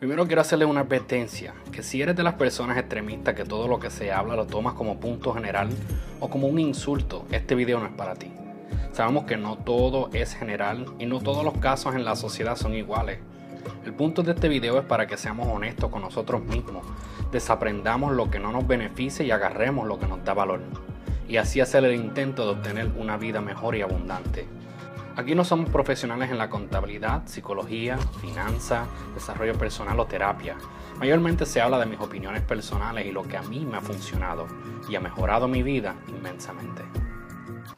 Primero quiero hacerle una advertencia, que si eres de las personas extremistas que todo lo que se habla lo tomas como punto general o como un insulto, este video no es para ti. Sabemos que no todo es general y no todos los casos en la sociedad son iguales. El punto de este video es para que seamos honestos con nosotros mismos, desaprendamos lo que no nos beneficia y agarremos lo que nos da valor, y así hacer el intento de obtener una vida mejor y abundante. Aquí no somos profesionales en la contabilidad, psicología, finanzas, desarrollo personal o terapia. Mayormente se habla de mis opiniones personales y lo que a mí me ha funcionado y ha mejorado mi vida inmensamente.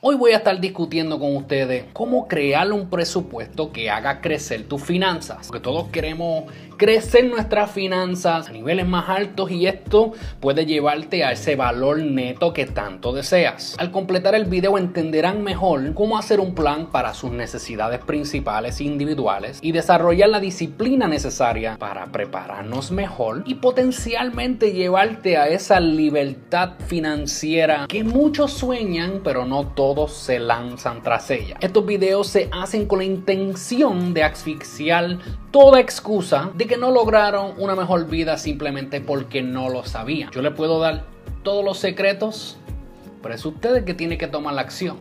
Hoy voy a estar discutiendo con ustedes cómo crear un presupuesto que haga crecer tus finanzas. Porque todos queremos crecer nuestras finanzas a niveles más altos y esto puede llevarte a ese valor neto que tanto deseas. Al completar el video entenderán mejor cómo hacer un plan para sus necesidades principales e individuales y desarrollar la disciplina necesaria para prepararnos mejor y potencialmente llevarte a esa libertad financiera que muchos sueñan pero no todos se lanzan tras ella. Estos videos se hacen con la intención de asfixiar toda excusa de que no lograron una mejor vida simplemente porque no lo sabían. Yo les puedo dar todos los secretos, pero es ustedes que tienen que tomar la acción.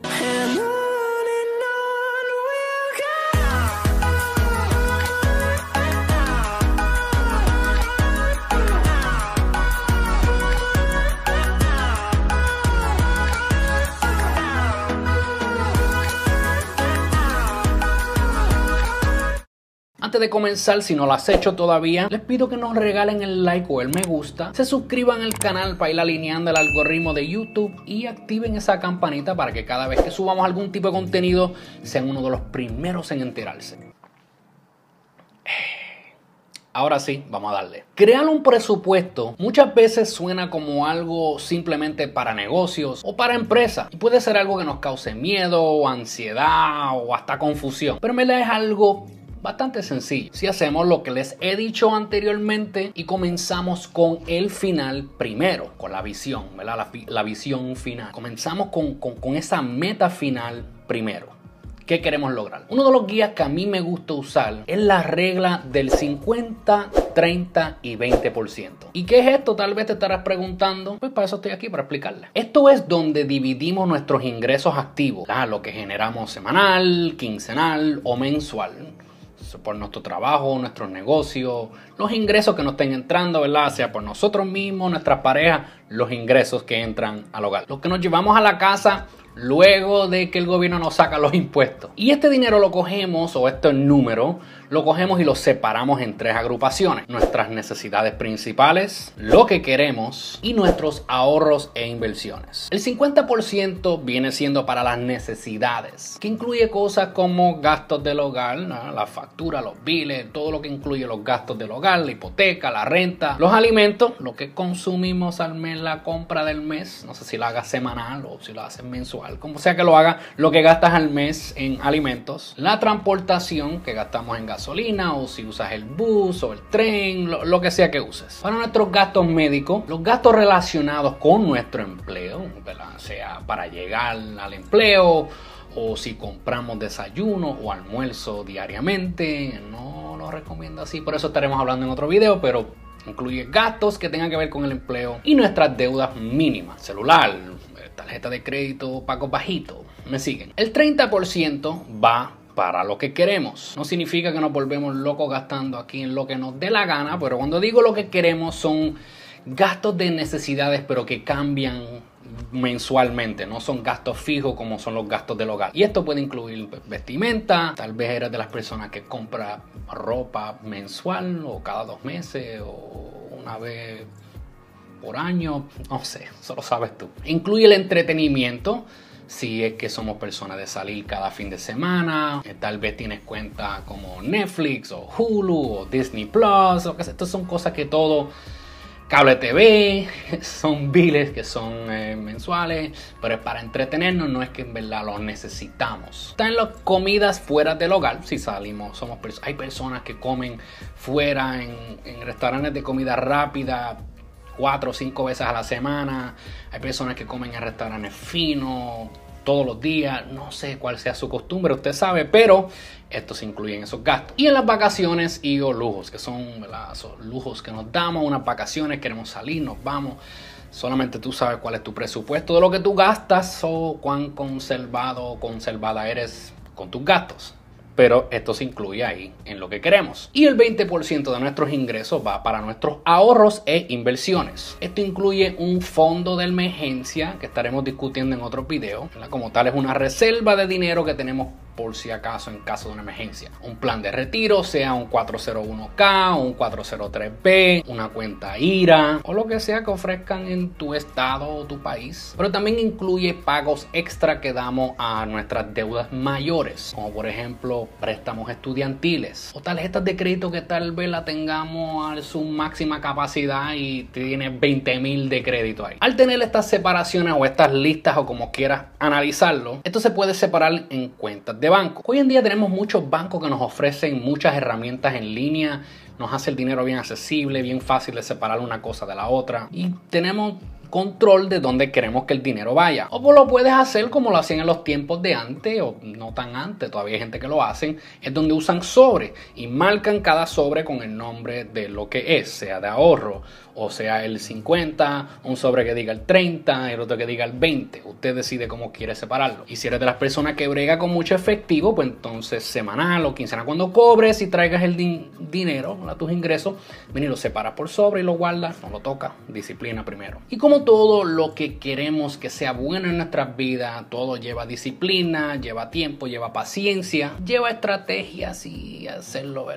Antes de comenzar, si no lo has hecho todavía, les pido que nos regalen el like o el me gusta, se suscriban al canal para ir alineando el algoritmo de YouTube y activen esa campanita para que cada vez que subamos algún tipo de contenido sean uno de los primeros en enterarse. Ahora sí, vamos a darle. Crear un presupuesto muchas veces suena como algo simplemente para negocios o para empresas. Y puede ser algo que nos cause miedo, ansiedad o hasta confusión. Pero me es algo bastante sencillo. Si hacemos lo que les he dicho anteriormente y comenzamos con el final primero, con la visión, ¿verdad? La, visión final. Comenzamos con, con esa meta final primero. ¿Qué queremos lograr? Uno de los guías que a mí me gusta usar es la regla del 50, 30 y 20%. ¿Y qué es esto? Tal vez te estarás preguntando. Pues para eso estoy aquí, para explicarle. Esto es donde dividimos nuestros ingresos activos, lo que generamos semanal, quincenal o mensual por nuestro trabajo, nuestros negocios, los ingresos que nos estén entrando, ¿verdad? Sea por nosotros mismos, nuestras parejas, los ingresos que entran al hogar. Lo que nos llevamos a la casa luego de que el gobierno nos saca los impuestos. Y este dinero lo cogemos, o este número, lo cogemos y lo separamos en tres agrupaciones. Nuestras necesidades principales, lo que queremos y nuestros ahorros e inversiones. El 50% viene siendo para las necesidades, que incluye cosas como gastos del hogar, la factura, los biles, todo lo que incluye los gastos del hogar, la hipoteca, la renta, los alimentos, lo que consumimos al mes, la compra del mes, no sé si lo hagas semanal o si lo haces mensual, como sea que lo haga, lo que gastas al mes en alimentos, la transportación que gastamos en gas gasolina o si usas el bus o el tren, lo, que sea que uses. Para nuestros gastos médicos, los gastos relacionados con nuestro empleo, sea para llegar al empleo o si compramos desayuno o almuerzo diariamente, no lo recomiendo así, por eso estaremos hablando en otro video, pero incluye gastos que tengan que ver con el empleo y nuestras deudas mínimas, celular, tarjeta de crédito, pagos bajitos, me siguen. El 30% va para lo que queremos. No significa que nos volvemos locos gastando aquí en lo que nos dé la gana, pero cuando digo lo que queremos son gastos de necesidades, pero que cambian mensualmente, no son gastos fijos como son los gastos del hogar. Y esto puede incluir vestimenta, tal vez eres de las personas que compra ropa mensual o cada dos meses o una vez por año, no sé, solo sabes tú. Incluye el entretenimiento, si es que somos personas de salir cada fin de semana, eh, tal vez tienes cuenta como Netflix o Hulu o Disney Plus, o que Estas son cosas que todo cable TV, son biles que son eh, mensuales, pero para entretenernos, no es que en verdad los necesitamos. Están las comidas fuera del hogar, si salimos, somos hay personas que comen fuera en restaurantes de comida rápida cuatro o cinco veces a la semana. Hay personas que comen en restaurantes finos, todos los días. No sé cuál sea su costumbre, usted sabe, pero esto se incluye esos gastos. Y en las vacaciones y o lujos, que son esos lujos que nos damos, unas vacaciones, queremos salir, nos vamos. Solamente tú sabes cuál es tu presupuesto de lo que tú gastas o cuán conservado o conservada eres con tus gastos pero esto se incluye ahí en lo que queremos. Y el 20% de nuestros ingresos va para nuestros ahorros e inversiones. Esto incluye un fondo de emergencia que estaremos discutiendo en otro video. Como tal es una reserva de dinero que tenemos por si acaso en caso de una emergencia. Un plan de retiro, sea un 401k, un 403b, una cuenta IRA o lo que sea que ofrezcan en tu estado o tu país. Pero también incluye pagos extra que damos a nuestras deudas mayores, como por ejemplo préstamos estudiantiles o tarjetas de crédito que tal vez la tengamos a su máxima capacidad y tiene 20 mil de crédito ahí. Al tener estas separaciones o estas listas o como quieras analizarlo, esto se puede separar en cuentas de banco. Hoy en día tenemos muchos bancos que nos ofrecen muchas herramientas en línea, nos hace el dinero bien accesible, bien fácil de separar una cosa de la otra y tenemos control de dónde queremos que el dinero vaya. O lo puedes hacer como lo hacían en los tiempos de antes o no tan antes, todavía hay gente que lo hacen, es donde usan sobre y marcan cada sobre con el nombre de lo que es, sea de ahorro o sea el 50, un sobre que diga el 30, el otro que diga el 20. Usted decide cómo quiere separarlo. Y si eres de las personas que brega con mucho efectivo, pues entonces semanal o quincenal, cuando cobres y traigas el dinero a tus ingresos, ven y lo separas por sobre y lo guardas, no lo toca, disciplina primero. Y como todo lo que queremos que sea bueno en nuestras vidas, todo lleva disciplina, lleva tiempo, lleva paciencia, lleva estrategias y hacerlo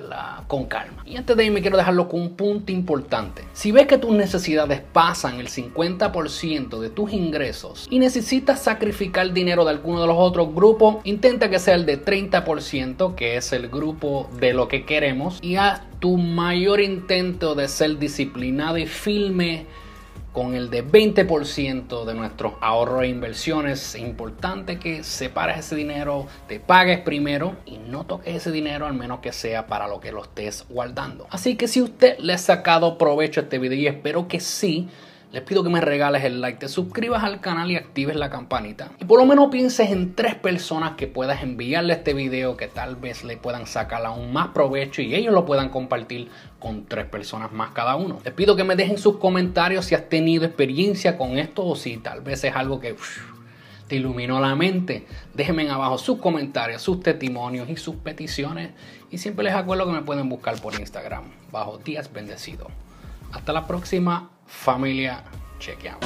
con calma. Y antes de irme quiero dejarlo con un punto importante. Si ves que tus necesidades pasan el 50% de tus ingresos y necesitas sacrificar dinero de alguno de los otros grupos, intenta que sea el de 30%, que es el grupo de lo que queremos, y haz tu mayor intento de ser disciplinado y firme con el de 20% de nuestros ahorros e inversiones. Es importante que separes ese dinero, te pagues primero y no toques ese dinero al menos que sea para lo que lo estés guardando. Así que si usted le ha sacado provecho a este video y espero que sí, les pido que me regales el like, te suscribas al canal y actives la campanita. Y por lo menos pienses en tres personas que puedas enviarle este video que tal vez le puedan sacar aún más provecho y ellos lo puedan compartir con tres personas más cada uno. Les pido que me dejen sus comentarios si has tenido experiencia con esto o si tal vez es algo que te iluminó la mente. Déjenme en abajo sus comentarios, sus testimonios y sus peticiones. Y siempre les acuerdo que me pueden buscar por Instagram bajo Días Bendecido. Hasta la próxima familia. Chequeamos.